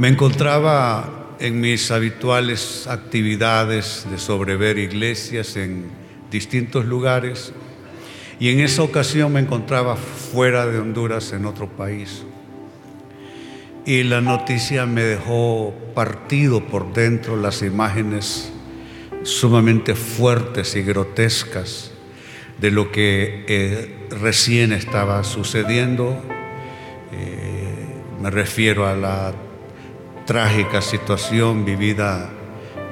Me encontraba en mis habituales actividades de sobrever iglesias en distintos lugares y en esa ocasión me encontraba fuera de Honduras en otro país. Y la noticia me dejó partido por dentro las imágenes sumamente fuertes y grotescas de lo que eh, recién estaba sucediendo. Eh, me refiero a la trágica situación vivida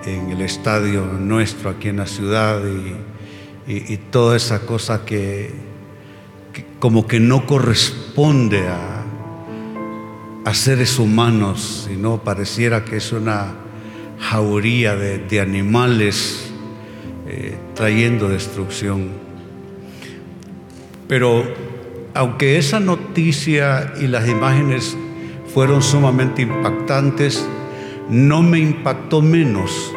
en el estadio nuestro aquí en la ciudad y, toda esa cosa que, como que no corresponde a, a seres humanos, sino pareciera que es una jauría de, animales eh, trayendo destrucción. Pero aunque esa noticia y las imágenes fueron sumamente impactantes, no me impactó menos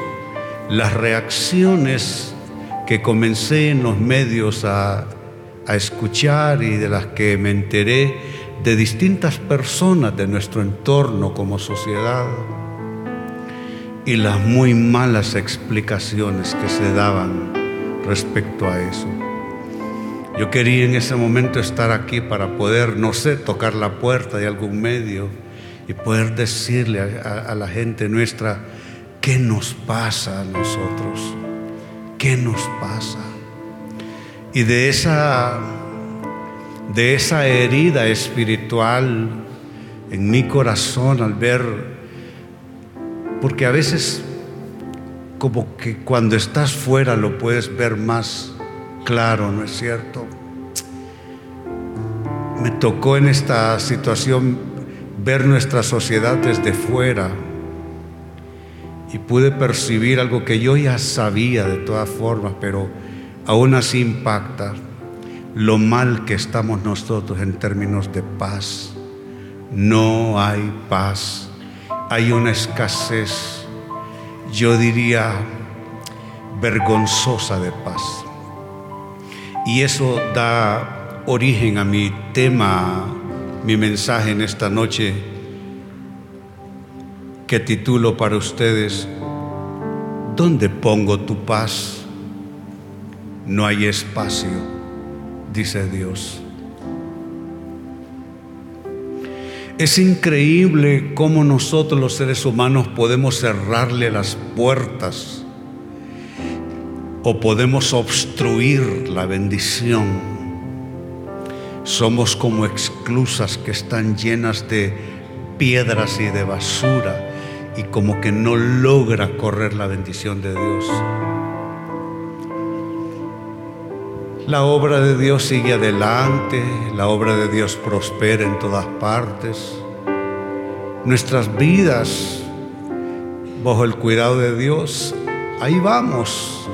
las reacciones que comencé en los medios a, escuchar y de las que me enteré de distintas personas de nuestro entorno como sociedad y las muy malas explicaciones que se daban respecto a eso. Yo quería en ese momento estar aquí para poder, no sé, tocar la puerta de algún medio y poder decirle a, la gente nuestra qué nos pasa a nosotros, qué nos pasa. Y de esa, de esa herida espiritual en mi corazón al ver porque a veces como que cuando estás fuera lo puedes ver más claro, ¿no es cierto? Me tocó en esta situación ver nuestra sociedad desde fuera y pude percibir algo que yo ya sabía de todas formas, pero aún así impacta lo mal que estamos nosotros en términos de paz. No hay paz hay una escasez, yo diría, vergonzosa de paz. Y eso da origen a mi tema, mi mensaje en esta noche, que titulo para ustedes, ¿Dónde pongo tu paz? No hay espacio, dice Dios. Es increíble cómo nosotros los seres humanos podemos cerrarle las puertas o podemos obstruir la bendición. Somos como exclusas que están llenas de piedras y de basura y como que no logra correr la bendición de Dios. La obra de Dios sigue adelante, la obra de Dios prospera en todas partes. Nuestras vidas, bajo el cuidado de Dios, ahí vamos,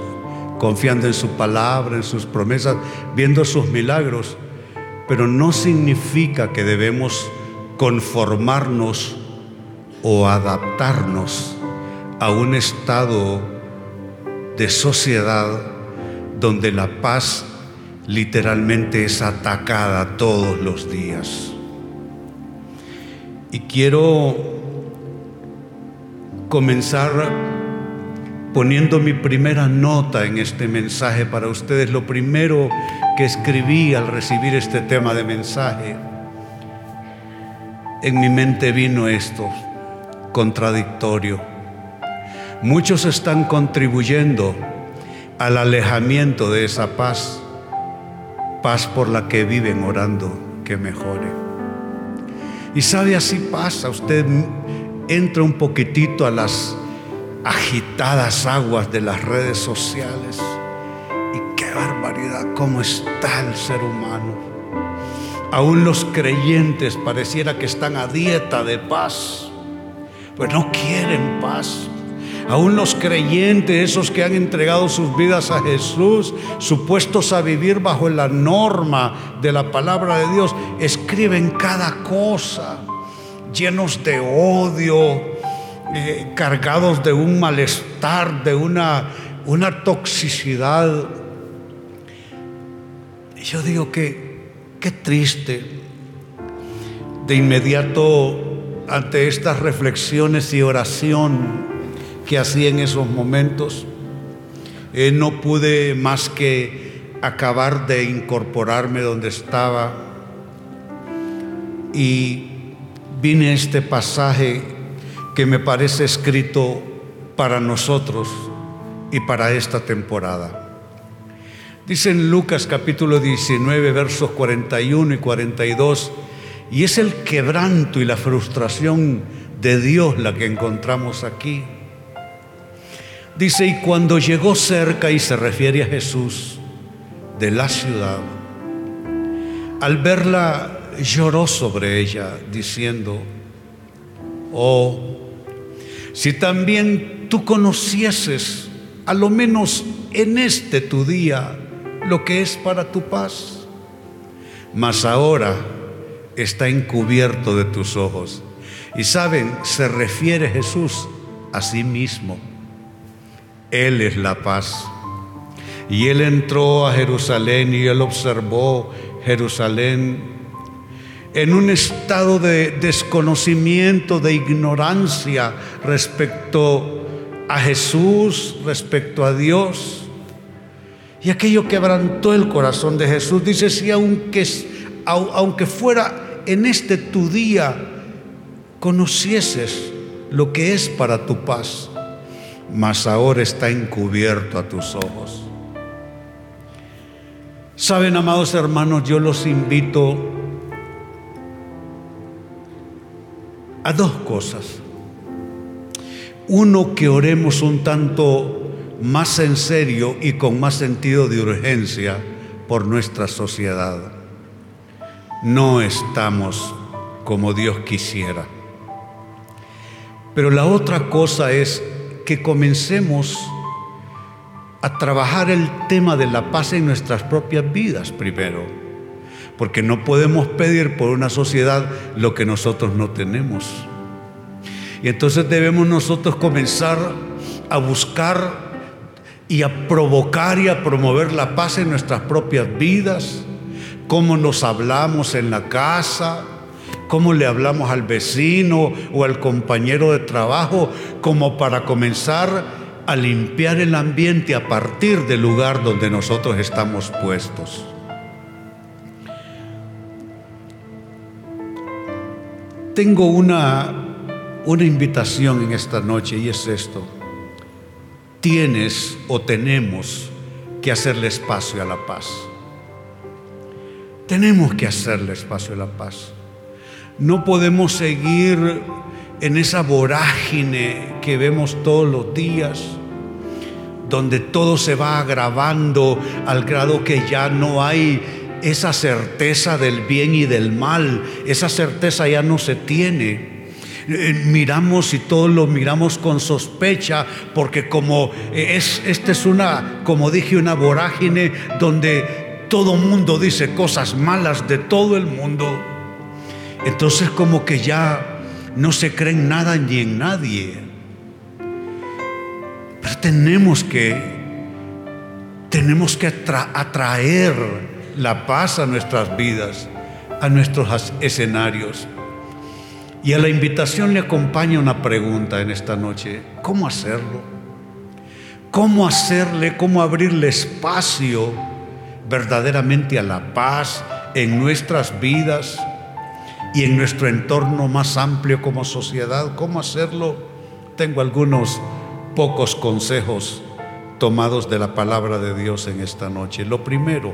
confiando en su palabra, en sus promesas, viendo sus milagros. Pero no significa que debemos conformarnos o adaptarnos a un estado de sociedad donde la paz literalmente es atacada todos los días. Y quiero comenzar poniendo mi primera nota en este mensaje para ustedes. Lo primero que escribí al recibir este tema de mensaje, en mi mente vino esto, contradictorio. Muchos están contribuyendo al alejamiento de esa paz paz por la que viven orando que mejore. Y sabe, así pasa, usted entra un poquitito a las agitadas aguas de las redes sociales y qué barbaridad, cómo está el ser humano. Aún los creyentes pareciera que están a dieta de paz, pues no quieren paz. Aún los creyentes, esos que han entregado sus vidas a Jesús, supuestos a vivir bajo la norma de la palabra de Dios, escriben cada cosa, llenos de odio, eh, cargados de un malestar, de una, una toxicidad. Yo digo que qué triste. De inmediato ante estas reflexiones y oración que hacía en esos momentos, eh, no pude más que acabar de incorporarme donde estaba y vine a este pasaje que me parece escrito para nosotros y para esta temporada. Dice en Lucas capítulo 19, versos 41 y 42, y es el quebranto y la frustración de Dios la que encontramos aquí. Dice, y cuando llegó cerca, y se refiere a Jesús, de la ciudad, al verla lloró sobre ella, diciendo, oh, si también tú conocieses, a lo menos en este tu día, lo que es para tu paz. Mas ahora está encubierto de tus ojos. Y saben, se refiere Jesús a sí mismo. Él es la paz. Y él entró a Jerusalén y él observó Jerusalén en un estado de desconocimiento, de ignorancia respecto a Jesús, respecto a Dios. Y aquello quebrantó el corazón de Jesús. Dice, si aunque, aunque fuera en este tu día, conocieses lo que es para tu paz, mas ahora está encubierto a tus ojos. Saben, amados hermanos, yo los invito a dos cosas. Uno, que oremos un tanto más en serio y con más sentido de urgencia por nuestra sociedad. No estamos como Dios quisiera. Pero la otra cosa es que comencemos a trabajar el tema de la paz en nuestras propias vidas primero. Porque no podemos pedir por una sociedad lo que nosotros no tenemos. Y entonces debemos nosotros comenzar a buscar y a provocar y a promover la paz en nuestras propias vidas, cómo nos hablamos en la casa, cómo le hablamos al vecino o al compañero de trabajo, como para comenzar a limpiar el ambiente a partir del lugar donde nosotros estamos puestos. Tengo una, una invitación en esta noche y es esto tienes o tenemos que hacerle espacio a la paz. Tenemos que hacerle espacio a la paz. No podemos seguir en esa vorágine que vemos todos los días, donde todo se va agravando al grado que ya no hay esa certeza del bien y del mal, esa certeza ya no se tiene. Eh, miramos y todos lo miramos con sospecha, porque como eh, es, esta es una, como dije, una vorágine donde todo mundo dice cosas malas de todo el mundo. Entonces como que ya no se creen nada ni en nadie. Pero tenemos que, tenemos que atraer la paz a nuestras vidas, a nuestros escenarios. Y a la invitación le acompaña una pregunta en esta noche. ¿Cómo hacerlo? ¿Cómo hacerle, cómo abrirle espacio verdaderamente a la paz en nuestras vidas y en nuestro entorno más amplio como sociedad? ¿Cómo hacerlo? Tengo algunos pocos consejos tomados de la palabra de Dios en esta noche. Lo primero,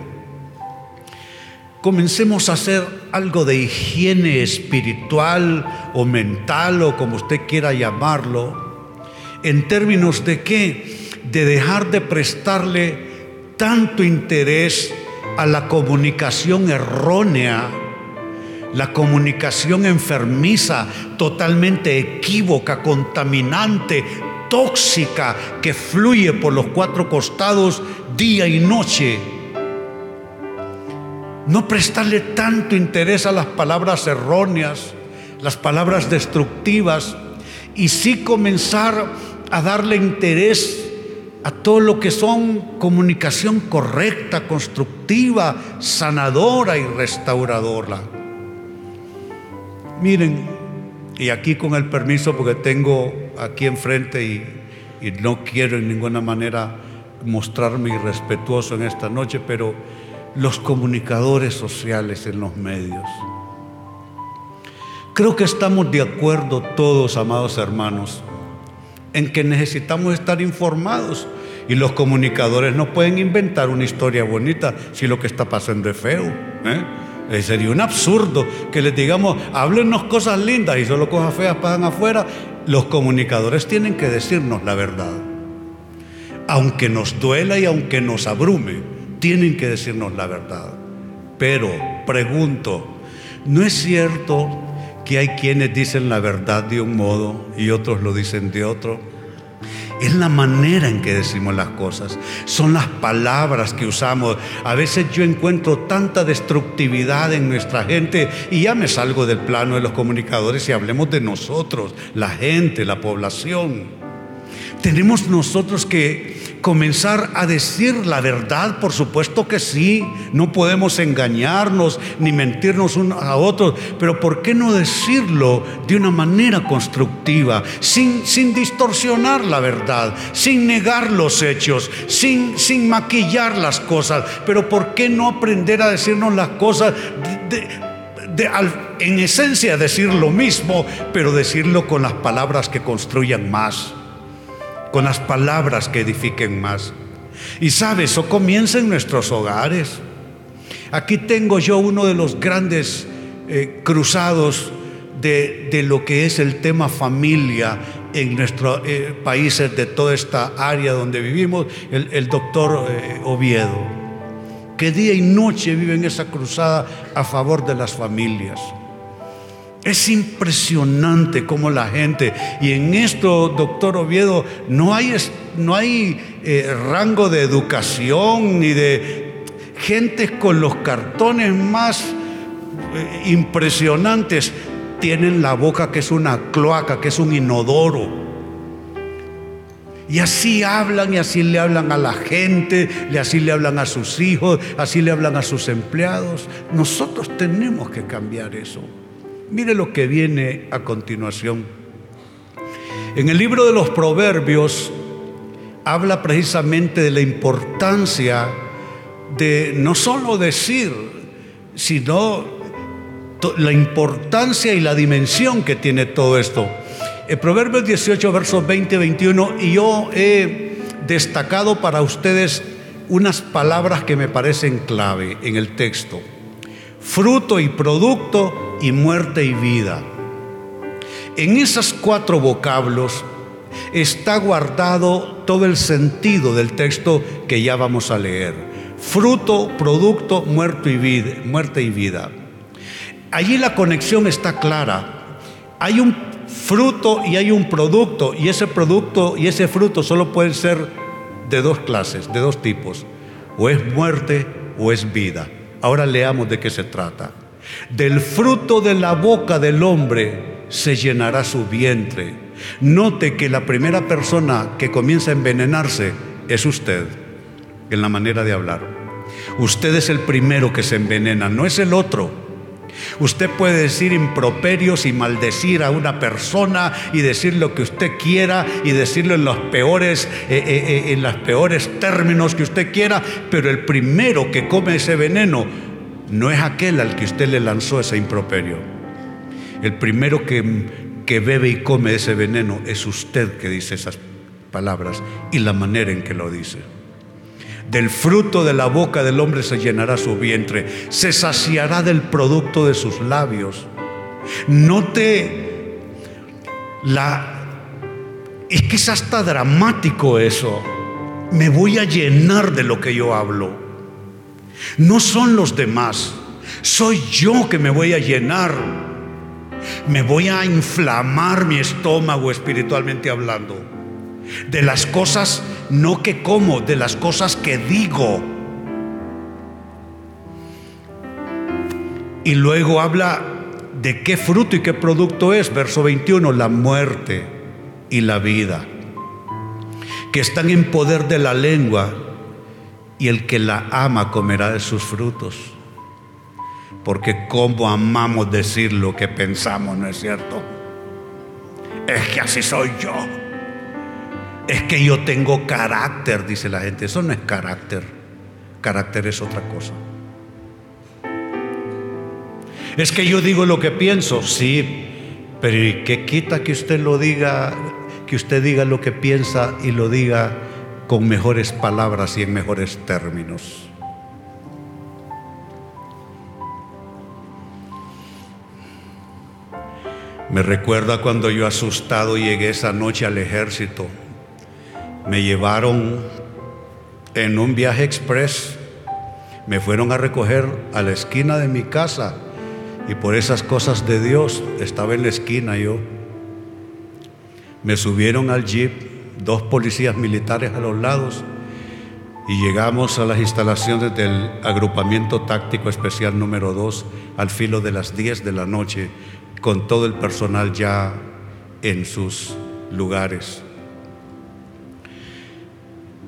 comencemos a hacer algo de higiene espiritual o mental o como usted quiera llamarlo, en términos de qué? De dejar de prestarle tanto interés a la comunicación errónea, la comunicación enfermiza, totalmente equívoca, contaminante, tóxica, que fluye por los cuatro costados día y noche no prestarle tanto interés a las palabras erróneas, las palabras destructivas, y sí comenzar a darle interés a todo lo que son comunicación correcta, constructiva, sanadora y restauradora. Miren, Y aquí con el permiso, porque tengo aquí enfrente y, no quiero en ninguna manera mostrarme irrespetuoso en esta noche, pero los comunicadores sociales en los medios. Creo que estamos de acuerdo todos, amados hermanos, en que necesitamos estar informados y los comunicadores no pueden inventar una historia bonita si lo que está pasando es feo. ¿eh? Eh, sería un absurdo que les digamos, háblenos cosas lindas y solo cosas feas pasan afuera. Los comunicadores tienen que decirnos la verdad. Aunque nos duela y aunque nos abrume, tienen que decirnos la verdad. Pero, pregunto, ¿no es cierto que hay quienes dicen la verdad de un modo y otros lo dicen de otro? Es la manera en que decimos las cosas, son las palabras que usamos. A veces yo encuentro tanta destructividad en nuestra gente y ya me salgo del plano de los comunicadores y hablemos de nosotros, la gente, la población. Tenemos nosotros que comenzar a decir la verdad? Por supuesto que sí, no podemos engañarnos ni mentirnos unos a otros, pero ¿por qué no decirlo de una manera constructiva, sin, sin distorsionar la verdad, sin negar los hechos, sin, sin maquillar las cosas? Pero ¿por qué no aprender a decirnos las cosas en esencia decir lo mismo, pero decirlo con las palabras que construyan más? Con las palabras que edifiquen más. Y sabes, eso comienza en nuestros hogares. Aquí tengo yo uno de los grandes eh, cruzados de, lo que es el tema familia en nuestros eh, países de toda esta área donde vivimos, el, doctor eh, Oviedo, que día y noche vive en esa cruzada a favor de las familias. Es impresionante cómo la gente, y en esto, doctor Oviedo, no hay, no hay eh, rango de educación ni de gente con los cartones más eh, impresionantes, tienen la boca que es una cloaca, que es un inodoro. Y así hablan y así le hablan a la gente, y así le hablan a sus hijos, así le hablan a sus empleados. Nosotros tenemos que cambiar eso. Mire lo que viene a continuación. En el libro de los Proverbios habla precisamente de la importancia de no solo decir, sino la importancia y la dimensión que tiene todo esto. En Proverbios 18, versos 20 y 21, y yo he destacado para ustedes unas palabras que me parecen clave en el texto. Fruto y producto y muerte y vida. En esos cuatro vocablos está guardado todo el sentido del texto que ya vamos a leer. Fruto, producto, y vida, muerte y vida. Allí la conexión está clara. Hay un fruto y hay un producto y ese producto y ese fruto solo pueden ser de dos clases, de dos tipos. O es muerte o es vida. Ahora leamos de qué se trata. Del fruto de la boca del hombre se llenará su vientre. Note que la primera persona que comienza a envenenarse es usted, en la manera de hablar. Usted es el primero que se envenena, no es el otro. Usted puede decir improperios y maldecir a una persona y decir lo que usted quiera y decirlo en los peores, eh, eh, eh, en los peores términos que usted quiera, pero el primero que come ese veneno no es aquel al que usted le lanzó ese improperio. El primero que, que bebe y come ese veneno es usted que dice esas palabras y la manera en que lo dice. Del fruto de la boca del hombre se llenará su vientre, se saciará del producto de sus labios. Note la... Es que es hasta dramático eso. Me voy a llenar de lo que yo hablo. No son los demás, soy yo que me voy a llenar. Me voy a inflamar mi estómago espiritualmente hablando. De las cosas no que como, de las cosas que digo. Y luego habla de qué fruto y qué producto es. Verso 21, la muerte y la vida, que están en poder de la lengua y el que la ama comerá de sus frutos. Porque como amamos decir lo que pensamos, ¿no es cierto? Es que así soy yo. Es que yo tengo carácter, dice la gente. Eso no es carácter. Carácter es otra cosa. Es que yo digo lo que pienso, sí, pero ¿y qué quita que usted lo diga, que usted diga lo que piensa y lo diga con mejores palabras y en mejores términos? Me recuerda cuando yo asustado llegué esa noche al ejército. Me llevaron en un viaje express. Me fueron a recoger a la esquina de mi casa y por esas cosas de Dios estaba en la esquina yo. Me subieron al jeep, dos policías militares a los lados, y llegamos a las instalaciones del agrupamiento táctico especial número 2 al filo de las 10 de la noche, con todo el personal ya en sus lugares.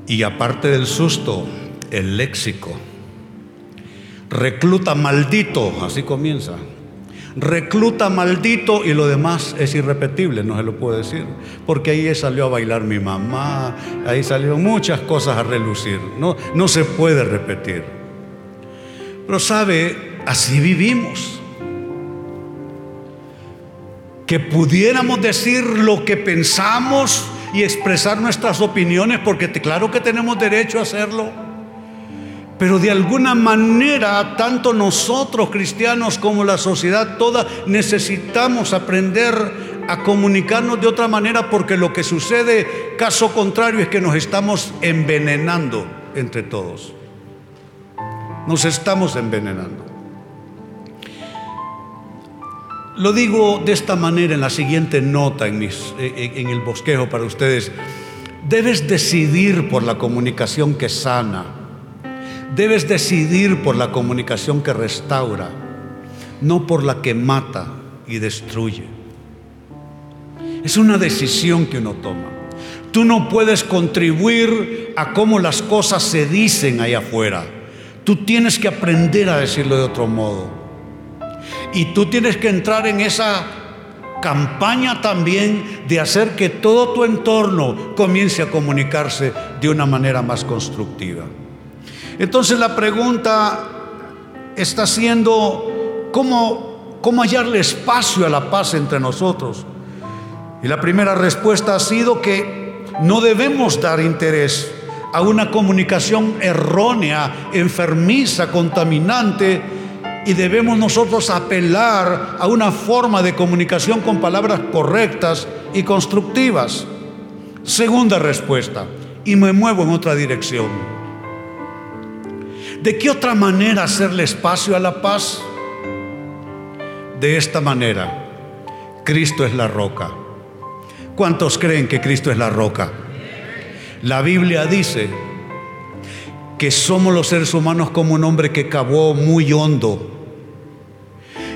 Y aparte del susto, el léxico recluta maldito, así comienza. Recluta maldito y lo demás es irrepetible, no se lo puedo decir. Porque ahí salió a bailar mi mamá, ahí salieron muchas cosas a relucir. No, no se puede repetir. Pero sabe, así vivimos. Que pudiéramos decir lo que pensamos y expresar nuestras opiniones, porque claro que tenemos derecho a hacerlo pero de alguna manera, tanto nosotros cristianos como la sociedad toda necesitamos aprender a comunicarnos de otra manera porque lo que sucede, caso contrario, es que nos estamos envenenando entre todos. Nos estamos envenenando. Lo digo de esta manera en la siguiente nota en, en el bosquejo para ustedes. Debes decidir por la comunicación que sana Debes decidir por la comunicación que restaura, no por la que mata y destruye. Es una decisión que uno toma. Tú no puedes contribuir a cómo las cosas se dicen allá afuera. Tú tienes que aprender a decirlo de otro modo. Y tú tienes que entrar en esa campaña también de hacer que todo tu entorno comience a comunicarse de una manera más constructiva. Entonces la pregunta está siendo, ¿cómo, cómo hallarle espacio a la paz entre nosotros? Y la primera respuesta ha sido que no debemos dar interés a una comunicación errónea, enfermiza, contaminante, y debemos nosotros apelar a una forma de comunicación con palabras correctas y constructivas. Segunda respuesta, y me muevo en otra dirección. ¿De qué otra manera hacerle espacio a la paz? De esta manera, Cristo es la roca. ¿Cuántos creen que Cristo es la roca? La Biblia dice que somos los seres humanos como un hombre que cavó muy hondo.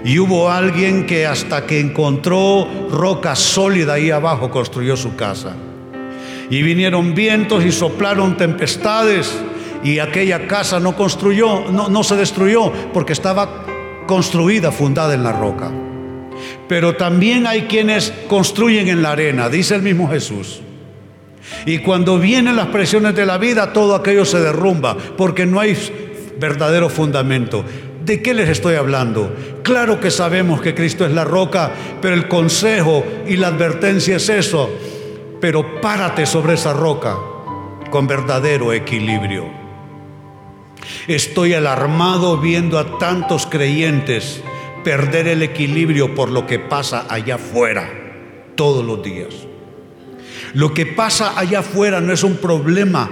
Y hubo alguien que hasta que encontró roca sólida ahí abajo construyó su casa. Y vinieron vientos y soplaron tempestades y aquella casa no construyó, no, no se destruyó porque estaba construida, fundada en la roca. Pero también hay quienes construyen en la arena, dice el mismo Jesús. Y cuando vienen las presiones de la vida, todo aquello se derrumba porque no hay verdadero fundamento. ¿De qué les estoy hablando? Claro que sabemos que Cristo es la roca, pero el consejo y la advertencia es eso. Pero párate sobre esa roca con verdadero equilibrio. Estoy alarmado viendo a tantos creyentes perder el equilibrio por lo que pasa allá afuera todos los días. Lo que pasa allá afuera no es un problema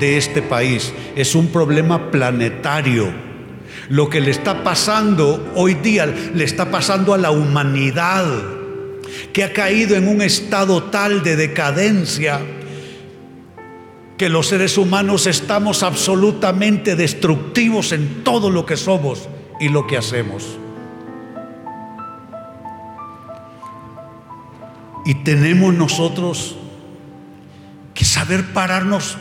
de este país, es un problema planetario. Lo que le está pasando hoy día le está pasando a la humanidad, que ha caído en un estado tal de decadencia que los seres humanos estamos absolutamente destructivos en todo lo que somos y lo que hacemos. Y tenemos nosotros que saber pararnos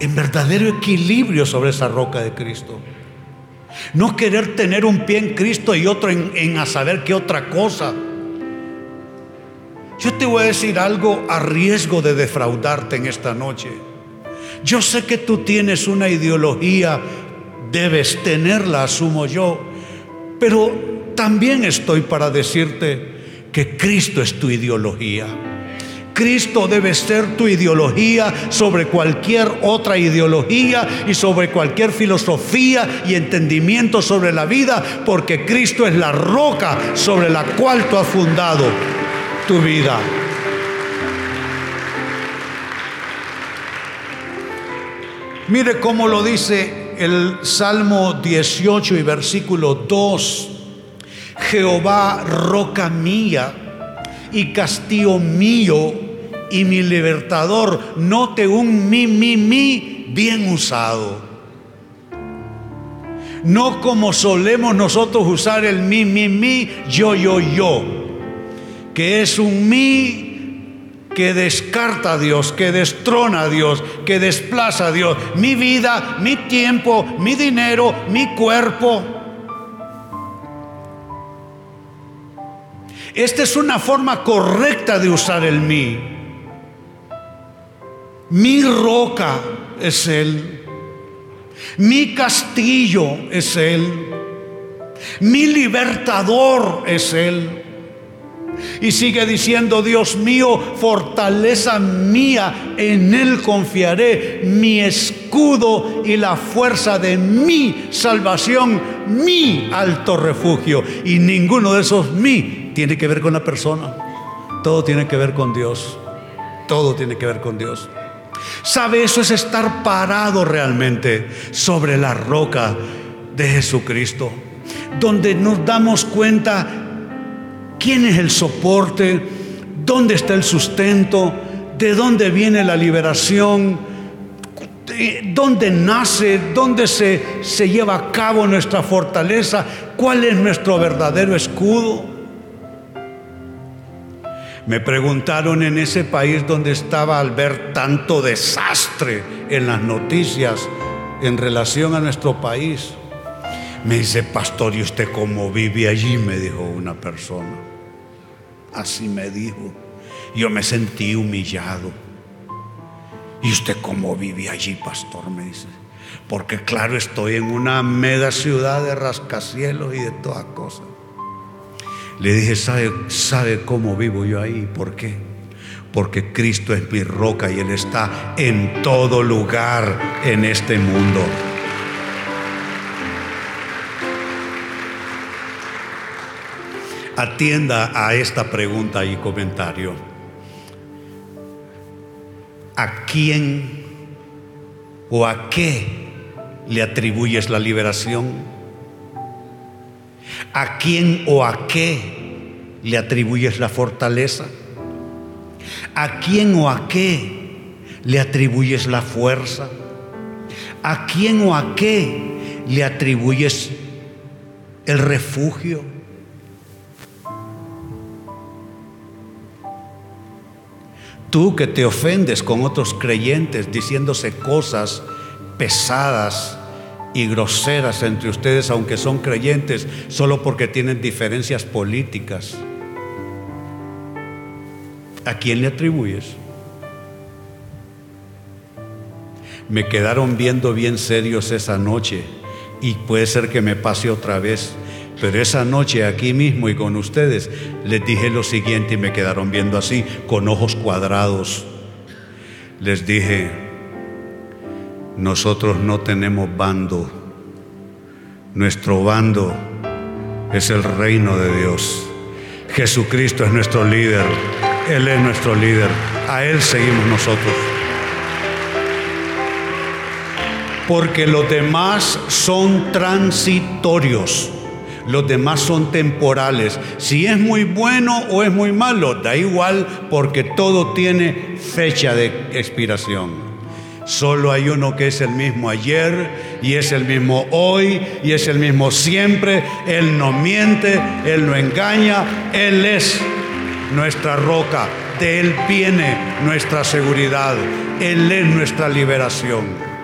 en verdadero equilibrio sobre esa roca de Cristo. No querer tener un pie en Cristo y otro en, a saber qué otra cosa. Yo te voy a decir algo a riesgo de defraudarte en esta noche. Yo sé que tú tienes una ideología, debes tenerla, asumo yo, pero también estoy para decirte que Cristo es tu ideología. Cristo debe ser tu ideología sobre cualquier otra ideología y sobre cualquier filosofía y entendimiento sobre la vida, porque Cristo es la roca sobre la cual tú has fundado tu vida. Mire cómo lo dice el Salmo 18 y versículo 2. Jehová, roca mía y castillo mío y mi libertador. Note un mi, mi, mi bien usado. No como solemos nosotros usar el mi, mi, mi, yo, yo, yo. Que es un mi que descarta a Dios, que destrona a Dios, que desplaza a Dios. Mi vida, mi tiempo, mi dinero, mi cuerpo. Esta es una forma correcta de usar el mí. Mi roca es Él. Mi castillo es Él. Mi libertador es Él. Y sigue diciendo, Dios mío, fortaleza mía, en Él confiaré, mi escudo y la fuerza de mi salvación, mi alto refugio. Y ninguno de esos mi tiene que ver con la persona, todo tiene que ver con Dios, todo tiene que ver con Dios. ¿Sabe? Eso es estar parado realmente sobre la roca de Jesucristo, donde nos damos cuenta ¿Quién es el soporte? ¿Dónde está el sustento? ¿De dónde viene la liberación? ¿Dónde nace? ¿Dónde se, se lleva a cabo nuestra fortaleza? ¿Cuál es nuestro verdadero escudo? Me preguntaron en ese país donde estaba al ver tanto desastre en las noticias en relación a nuestro país. Me dice, pastor, ¿y usted cómo vive allí? Me dijo una persona. Así me dijo. Yo me sentí humillado. ¿Y usted cómo vive allí, pastor? Me dice. Porque claro, estoy en una mega ciudad de rascacielos y de todas cosas. Le dije, ¿sabe, ¿sabe cómo vivo yo ahí? ¿Por qué? Porque Cristo es mi roca y Él está en todo lugar en este mundo. atienda a esta pregunta y comentario. ¿A quién o a qué le atribuyes la liberación? ¿A quién o a qué le atribuyes la fortaleza? ¿A quién o a qué le atribuyes la fuerza? ¿A quién o a qué le atribuyes el refugio? Tú que te ofendes con otros creyentes diciéndose cosas pesadas y groseras entre ustedes, aunque son creyentes, solo porque tienen diferencias políticas. ¿A quién le atribuyes? Me quedaron viendo bien serios esa noche y puede ser que me pase otra vez. Pero esa noche aquí mismo y con ustedes les dije lo siguiente y me quedaron viendo así, con ojos cuadrados. Les dije, nosotros no tenemos bando, nuestro bando es el reino de Dios. Jesucristo es nuestro líder, Él es nuestro líder, a Él seguimos nosotros. Porque los demás son transitorios. Los demás son temporales. Si es muy bueno o es muy malo, da igual porque todo tiene fecha de expiración. Solo hay uno que es el mismo ayer y es el mismo hoy y es el mismo siempre. Él no miente, Él no engaña, Él es nuestra roca. De Él viene nuestra seguridad, Él es nuestra liberación.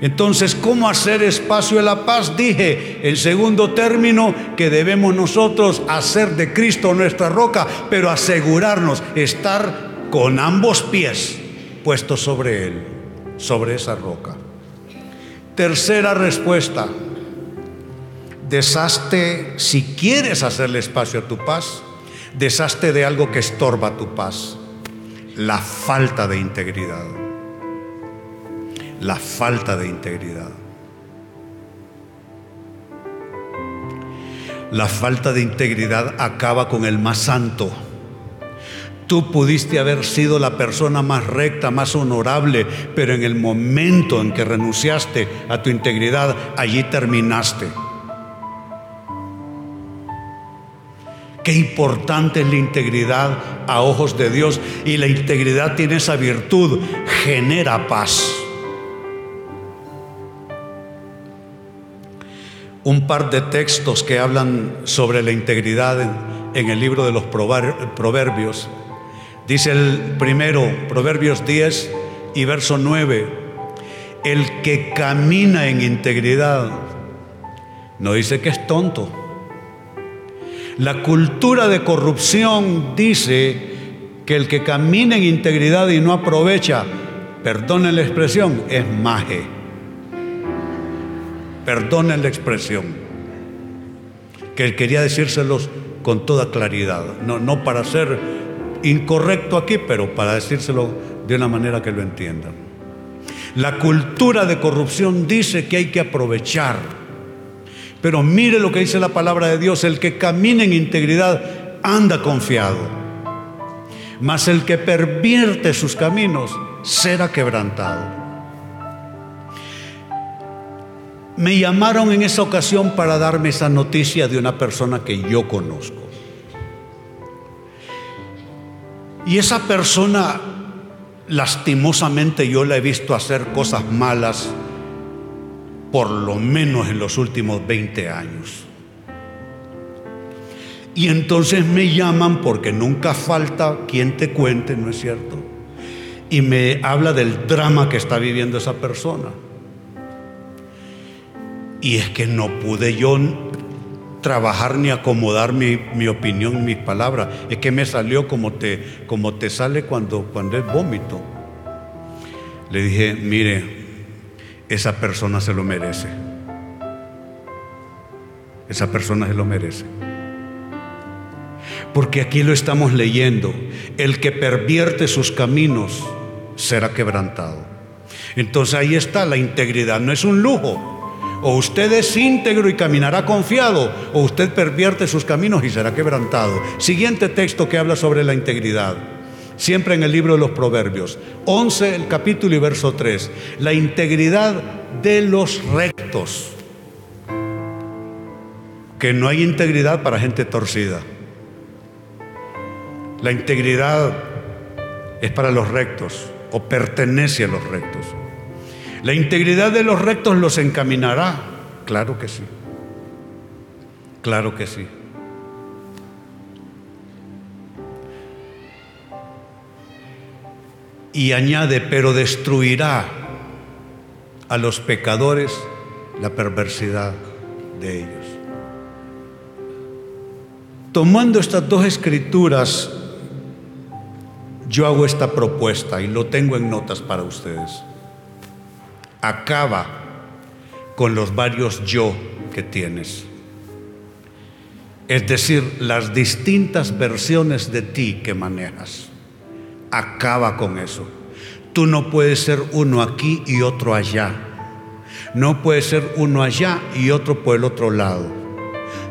Entonces, ¿cómo hacer espacio de la paz? Dije, en segundo término, que debemos nosotros hacer de Cristo nuestra roca, pero asegurarnos estar con ambos pies puestos sobre Él, sobre esa roca. Tercera respuesta, deshazte, si quieres hacerle espacio a tu paz, deshazte de algo que estorba tu paz, la falta de integridad la falta de integridad. La falta de integridad acaba con el más santo. Tú pudiste haber sido la persona más recta, más honorable, pero en el momento en que renunciaste a tu integridad, allí terminaste. Qué importante es la integridad a ojos de Dios y la integridad tiene esa virtud, genera paz. un par de textos que hablan sobre la integridad en, el libro de los proverbios. Dice el primero, Proverbios 10 y verso 9, el que camina en integridad, no dice que es tonto. La cultura de corrupción dice que el que camina en integridad y no aprovecha, perdonen la expresión, es maje perdonen la expresión, que quería decírselos con toda claridad, no, no para ser incorrecto aquí, pero para decírselo de una manera que lo entiendan. La cultura de corrupción dice que hay que aprovechar, pero mire lo que dice la palabra de Dios, el que camina en integridad anda confiado, mas el que pervierte sus caminos será quebrantado. Me llamaron en esa ocasión para darme esa noticia de una persona que yo conozco. Y esa persona, lastimosamente yo la he visto hacer cosas malas por lo menos en los últimos 20 años. Y entonces me llaman porque nunca falta quien te cuente, ¿no es cierto? Y me habla del drama que está viviendo esa persona. Y es que no pude yo trabajar ni acomodar mi, mi opinión, mis palabras. Es que me salió como te, como te sale cuando, cuando es vómito. Le dije, mire, esa persona se lo merece. Esa persona se lo merece. Porque aquí lo estamos leyendo. El que pervierte sus caminos será quebrantado. Entonces ahí está la integridad. No es un lujo. O usted es íntegro y caminará confiado, o usted pervierte sus caminos y será quebrantado. Siguiente texto que habla sobre la integridad. Siempre en el libro de los Proverbios. 11, el capítulo y verso 3. La integridad de los rectos. Que no hay integridad para gente torcida. La integridad es para los rectos o pertenece a los rectos. ¿La integridad de los rectos los encaminará? Claro que sí. Claro que sí. Y añade, pero destruirá a los pecadores la perversidad de ellos. Tomando estas dos escrituras, yo hago esta propuesta y lo tengo en notas para ustedes acaba con los varios yo que tienes. Es decir, las distintas versiones de ti que manejas. Acaba con eso. Tú no puedes ser uno aquí y otro allá. No puedes ser uno allá y otro por el otro lado.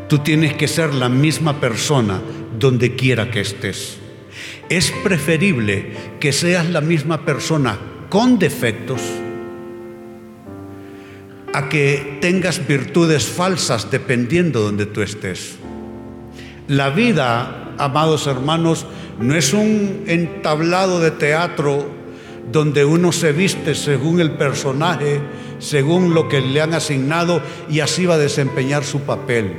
Tú tienes que ser la misma persona donde quiera que estés. Es preferible que seas la misma persona con defectos a que tengas virtudes falsas dependiendo donde tú estés. La vida, amados hermanos, no es un entablado de teatro donde uno se viste según el personaje, según lo que le han asignado y así va a desempeñar su papel.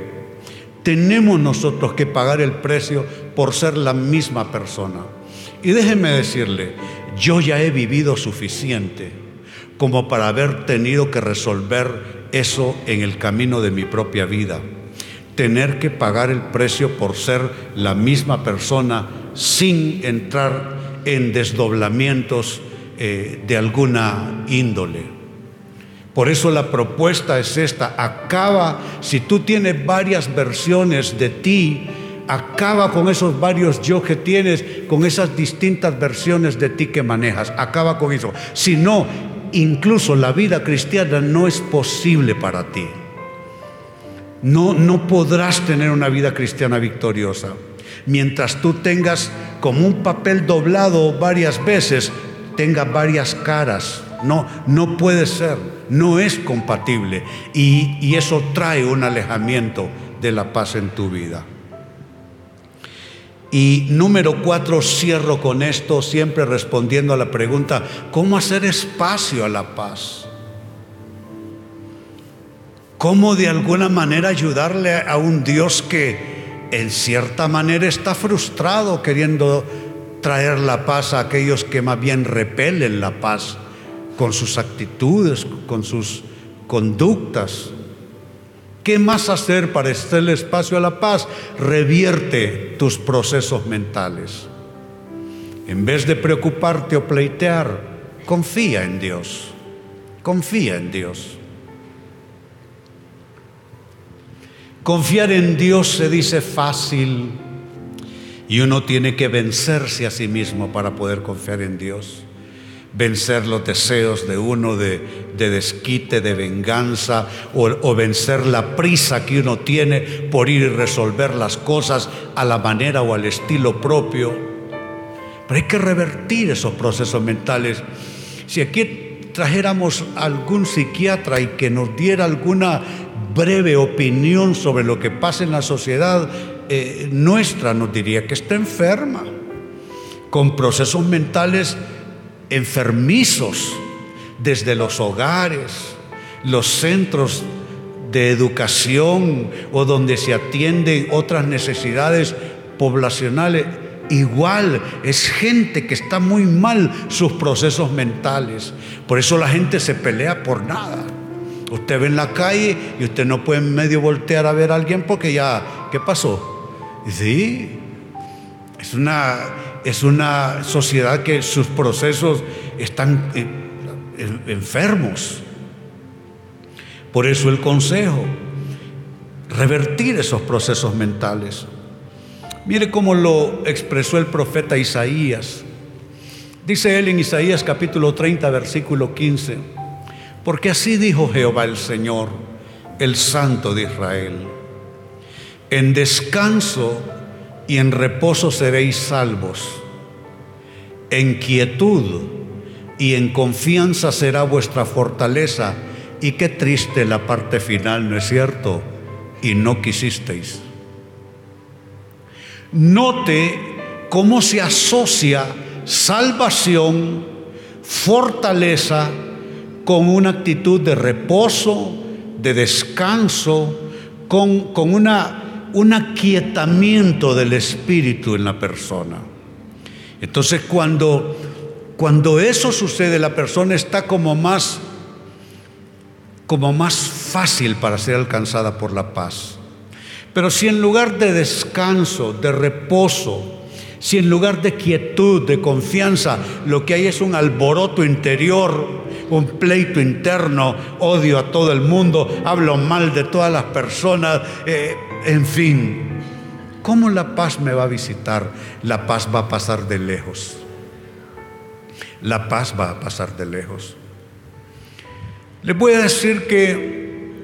Tenemos nosotros que pagar el precio por ser la misma persona. Y déjenme decirle, yo ya he vivido suficiente como para haber tenido que resolver eso en el camino de mi propia vida. Tener que pagar el precio por ser la misma persona sin entrar en desdoblamientos eh, de alguna índole. Por eso la propuesta es esta, acaba, si tú tienes varias versiones de ti, acaba con esos varios yo que tienes, con esas distintas versiones de ti que manejas, acaba con eso. Si no, incluso la vida cristiana no es posible para ti. No, no podrás tener una vida cristiana victoriosa. Mientras tú tengas como un papel doblado varias veces, tengas varias caras. No, no puede ser, no es compatible. Y, y eso trae un alejamiento de la paz en tu vida. Y número cuatro, cierro con esto, siempre respondiendo a la pregunta, ¿cómo hacer espacio a la paz? ¿Cómo de alguna manera ayudarle a un Dios que en cierta manera está frustrado queriendo traer la paz a aquellos que más bien repelen la paz con sus actitudes, con sus conductas? ¿Qué más hacer para el espacio a la paz? Revierte tus procesos mentales. En vez de preocuparte o pleitear, confía en Dios. Confía en Dios. Confiar en Dios se dice fácil y uno tiene que vencerse a sí mismo para poder confiar en Dios vencer los deseos de uno de, desquite, de venganza, o, vencer la prisa que uno tiene por ir y resolver las cosas a la manera o al estilo propio. Pero hay que revertir esos procesos mentales. Si aquí trajéramos algún psiquiatra y que nos diera alguna breve opinión sobre lo que pasa en la sociedad eh, nuestra, nos diría que está enferma, con procesos mentales enfermizos desde los hogares, los centros de educación o donde se atienden otras necesidades poblacionales. Igual es gente que está muy mal sus procesos mentales. Por eso la gente se pelea por nada. Usted ve en la calle y usted no puede medio voltear a ver a alguien porque ya, ¿qué pasó? Sí, es una es una sociedad que sus procesos están eh, enfermos. Por eso el consejo, revertir esos procesos mentales. Mire cómo lo expresó el profeta Isaías. Dice él en Isaías capítulo 30, versículo 15, porque así dijo Jehová el Señor, el Santo de Israel, en descanso y en reposo seréis salvos. En quietud y en confianza será vuestra fortaleza. Y qué triste la parte final, ¿no es cierto? Y no quisisteis. Note cómo se asocia salvación, fortaleza, con una actitud de reposo, de descanso, con, con una un aquietamiento del espíritu en la persona. Entonces cuando, cuando eso sucede, la persona está como más, como más fácil para ser alcanzada por la paz. Pero si en lugar de descanso, de reposo, si en lugar de quietud, de confianza, lo que hay es un alboroto interior, un pleito interno, odio a todo el mundo, hablo mal de todas las personas, eh, en fin, ¿cómo la paz me va a visitar? La paz va a pasar de lejos. La paz va a pasar de lejos. Les voy a decir que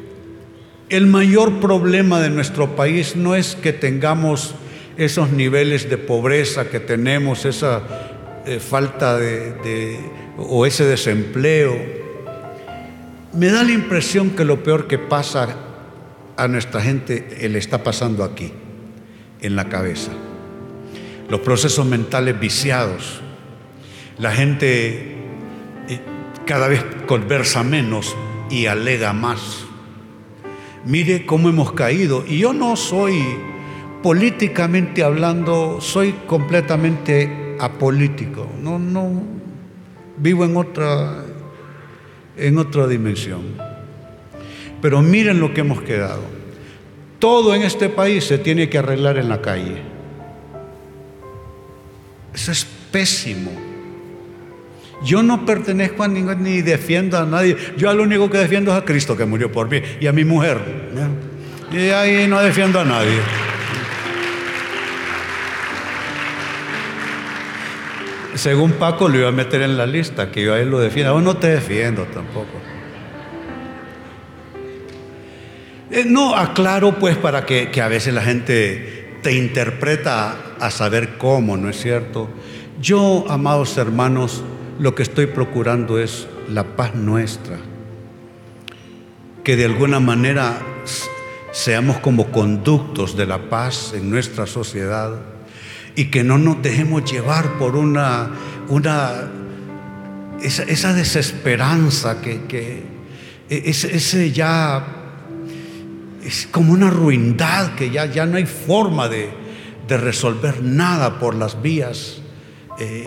el mayor problema de nuestro país no es que tengamos esos niveles de pobreza que tenemos, esa eh, falta de, o ese desempleo. Me da la impresión que lo peor que pasa a nuestra gente le está pasando aquí, en la cabeza. Los procesos mentales viciados. La gente eh, cada vez conversa menos y alega más. Mire cómo hemos caído. Y yo no soy, políticamente hablando, soy completamente apolítico. No, no, vivo en otra, en otra dimensión. Pero miren lo que hemos quedado. Todo en este país se tiene que arreglar en la calle. Eso es pésimo. Yo no pertenezco a ningún ni defiendo a nadie. Yo lo único que defiendo es a Cristo que murió por mí y a mi mujer. Y ahí no defiendo a nadie. Según Paco lo iba a meter en la lista, que yo a él lo defienda. Yo no te defiendo tampoco. Eh, no, aclaro pues para que, a veces la gente te interpreta a saber cómo, ¿no es cierto? Yo, amados hermanos, lo que estoy procurando es la paz nuestra. Que de alguna manera seamos como conductos de la paz en nuestra sociedad y que no nos dejemos llevar por una, una esa, desesperanza que, que ese, ya es como una ruindad que ya, ya no hay forma de, de resolver nada por las vías eh,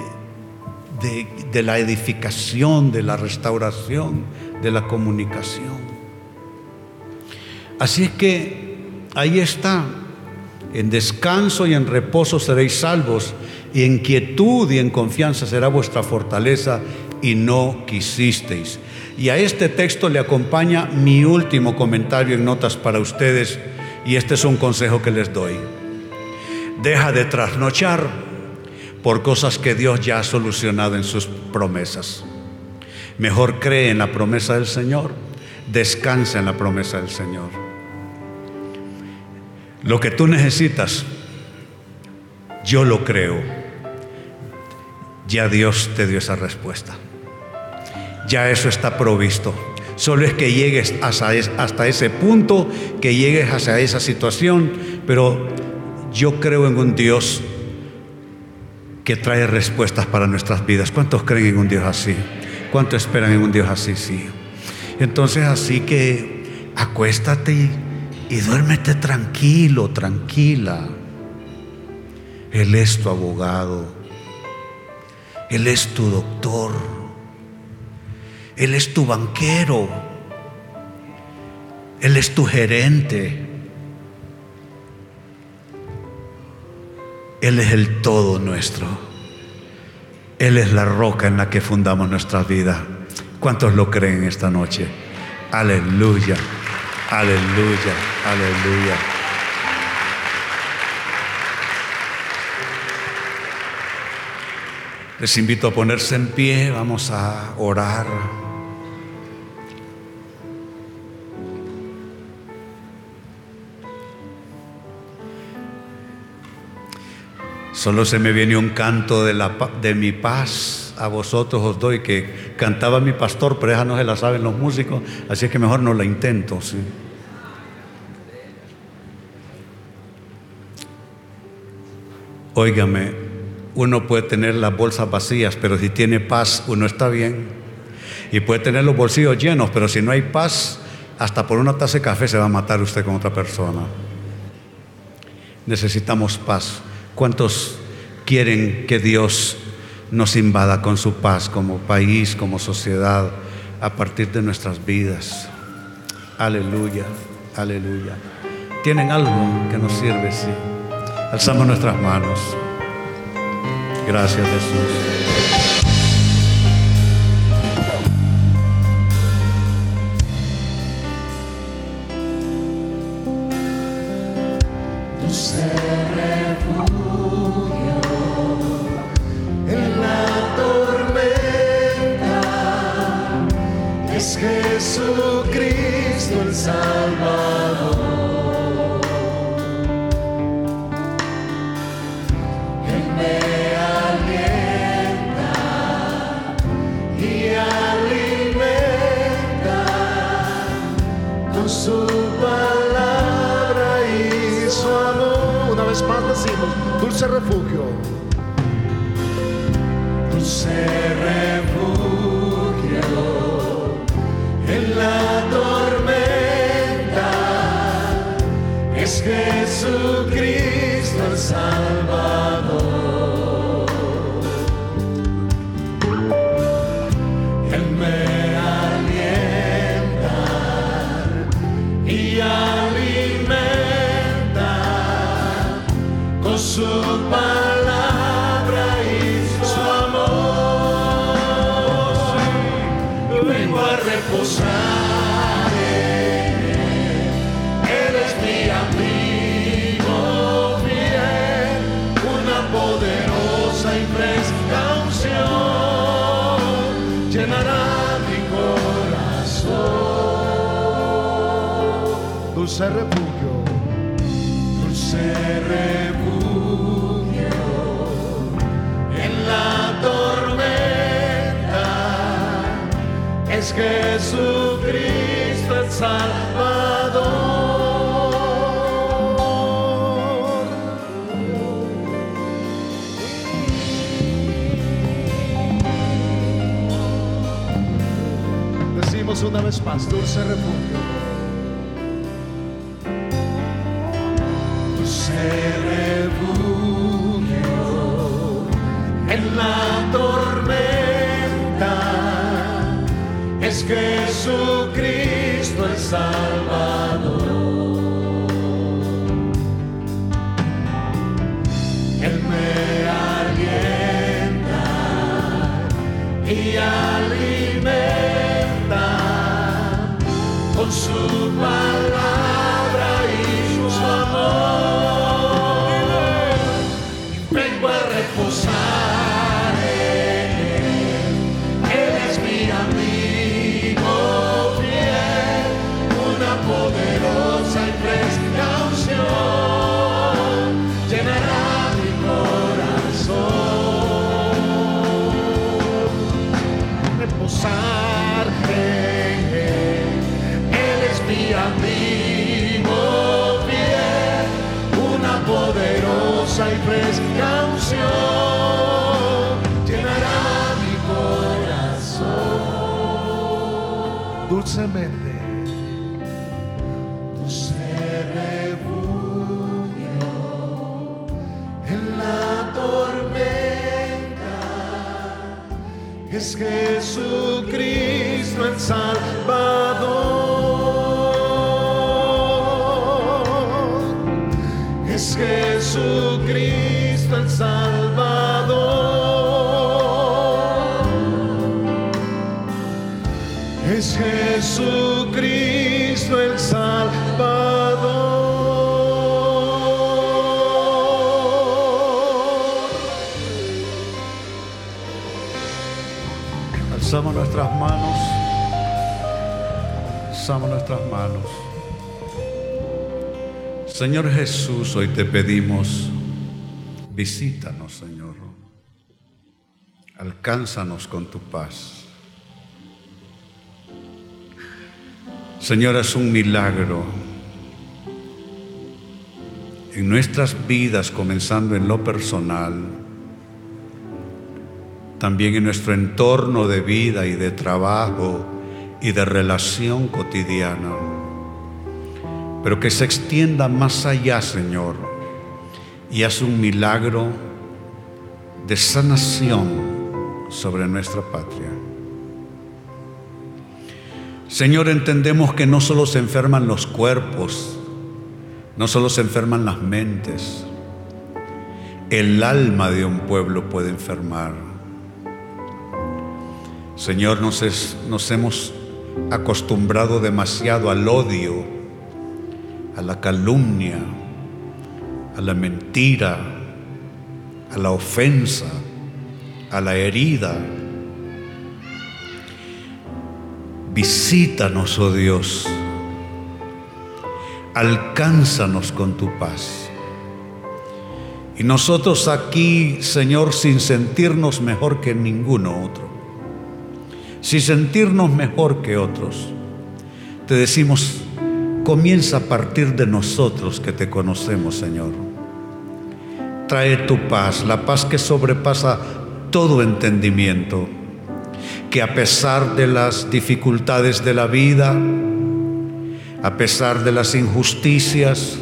de, de la edificación, de la restauración, de la comunicación. Así es que ahí está en descanso y en reposo seréis salvos, y en quietud y en confianza será vuestra fortaleza, y no quisisteis. Y a este texto le acompaña mi último comentario en notas para ustedes, y este es un consejo que les doy. Deja de trasnochar por cosas que Dios ya ha solucionado en sus promesas. Mejor cree en la promesa del Señor, descansa en la promesa del Señor. Lo que tú necesitas, yo lo creo. Ya Dios te dio esa respuesta. Ya eso está provisto. Solo es que llegues hasta, ese punto, que llegues hacia esa situación, pero yo creo en un Dios que trae respuestas para nuestras vidas. ¿Cuántos creen en un Dios así? ¿Cuántos esperan en un Dios así? Sí. Entonces así que acuéstate y duérmete tranquilo, tranquila. Él es tu abogado, Él es tu doctor, Él es tu banquero, Él es tu gerente, Él es el todo nuestro, Él es la roca en la que fundamos nuestra vida. ¿Cuántos lo creen esta noche? Aleluya. Aleluya, aleluya. Les invito a ponerse en pie, vamos a orar. Solo se me viene un canto de, la, de mi paz a vosotros os doy, que cantaba mi pastor, pero esa no se la saben los músicos, así es que mejor no la intento. ¿sí? Óigame, uno puede tener las bolsas vacías, pero si tiene paz, uno está bien. Y puede tener los bolsillos llenos, pero si no hay paz, hasta por una taza de café se va a matar usted con otra persona. Necesitamos paz. ¿Cuántos quieren que Dios nos invada con su paz como país, como sociedad, a partir de nuestras vidas? Aleluya, aleluya. ¿Tienen algo que nos sirve? Sí. Alzamos nuestras manos. Gracias Jesús. Jesucristo el Salvador. Él me alienta y alimenta con su palabra y su amor. Una vez más decimos, dulce refugio. Dulce refugio, dulce refugio en la tormenta es Jesucristo el Salvador. Decimos una vez más, dulce refugio. Jesucristo el Salvador. Él me alienta y alimenta con su dulcemente. Dulce refugio en la tormenta es Jesucristo el Salvador. Nuestras manos. Señor Jesús, hoy te pedimos Visítanos, Señor. Alcánzanos con tu paz. Señor, es un milagro en nuestras vidas, comenzando en lo personal, también en nuestro entorno de vida y de trabajo y de relación cotidiana, pero que se extienda más allá, Señor y haz un milagro de sanación sobre nuestra patria. Señor, entendemos que no solo se enferman los cuerpos, no solo se enferman las mentes, el alma de un pueblo puede enfermar. Señor, nos, nos hemos acostumbrado demasiado al odio, a la calumnia, a la mentira, a la ofensa, a la herida. Visítanos, oh Dios. Alcánzanos con tu paz. Y nosotros aquí, Señor, sin sentirnos mejor que ninguno otro, sin sentirnos mejor que otros, te decimos, comienza a partir de nosotros que te conocemos, Señor. Trae tu paz, la paz que sobrepasa todo entendimiento, que a pesar de las dificultades de la vida, a pesar de las injusticias,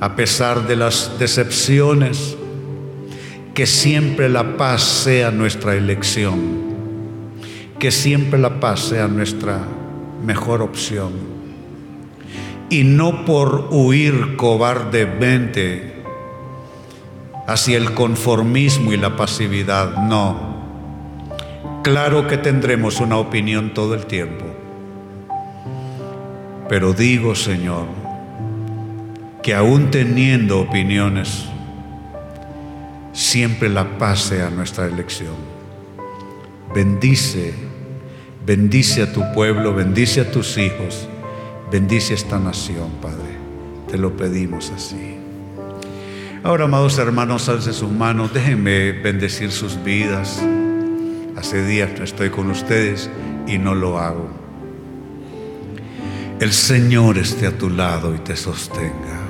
a pesar de las decepciones, que siempre la paz sea nuestra elección, que siempre la paz sea nuestra mejor opción. Y no por huir cobardemente hacia el conformismo y la pasividad, no. Claro que tendremos una opinión todo el tiempo. Pero digo, Señor, que aún teniendo opiniones, siempre la paz sea nuestra elección. Bendice, bendice a tu pueblo, bendice a tus hijos, bendice esta nación, Padre. Te lo pedimos así. Ahora, amados hermanos, alce sus manos, déjenme bendecir sus vidas. Hace días no estoy con ustedes y no lo hago. El Señor esté a tu lado y te sostenga.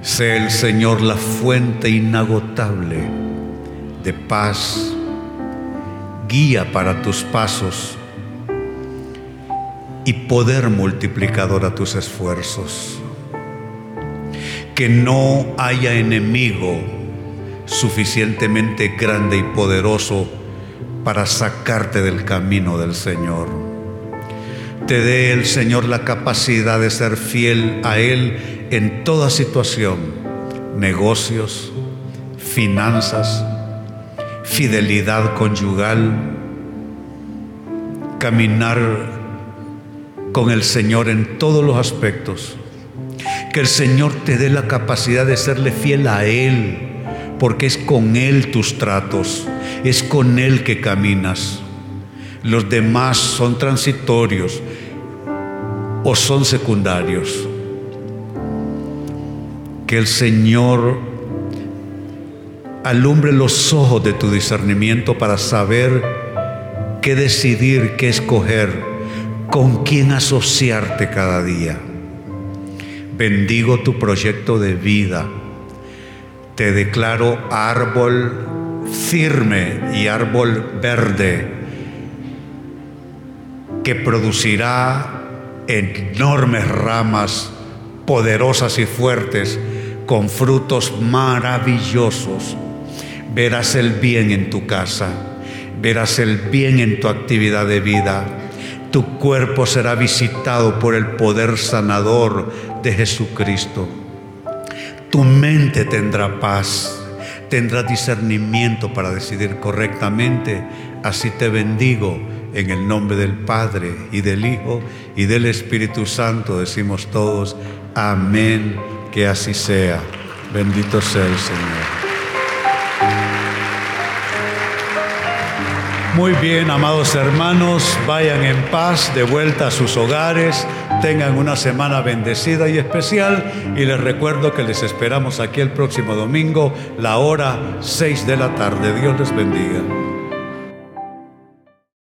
Sea el Señor la fuente inagotable de paz, guía para tus pasos y poder multiplicador a tus esfuerzos. Que no haya enemigo suficientemente grande y poderoso para sacarte del camino del Señor. Te dé el Señor la capacidad de ser fiel a Él en toda situación, negocios, finanzas, fidelidad conyugal, caminar con el Señor en todos los aspectos. Que el Señor te dé la capacidad de serle fiel a Él, porque es con Él tus tratos, es con Él que caminas. Los demás son transitorios o son secundarios. Que el Señor alumbre los ojos de tu discernimiento para saber qué decidir, qué escoger, con quién asociarte cada día. Bendigo tu proyecto de vida. Te declaro árbol firme y árbol verde que producirá enormes ramas poderosas y fuertes con frutos maravillosos. Verás el bien en tu casa, verás el bien en tu actividad de vida. Tu cuerpo será visitado por el poder sanador de Jesucristo. Tu mente tendrá paz, tendrá discernimiento para decidir correctamente. Así te bendigo en el nombre del Padre y del Hijo y del Espíritu Santo. Decimos todos, amén que así sea. Bendito sea el Señor. Muy bien, amados hermanos, vayan en paz de vuelta a sus hogares, tengan una semana bendecida y especial y les recuerdo que les esperamos aquí el próximo domingo, la hora 6 de la tarde. Dios les bendiga.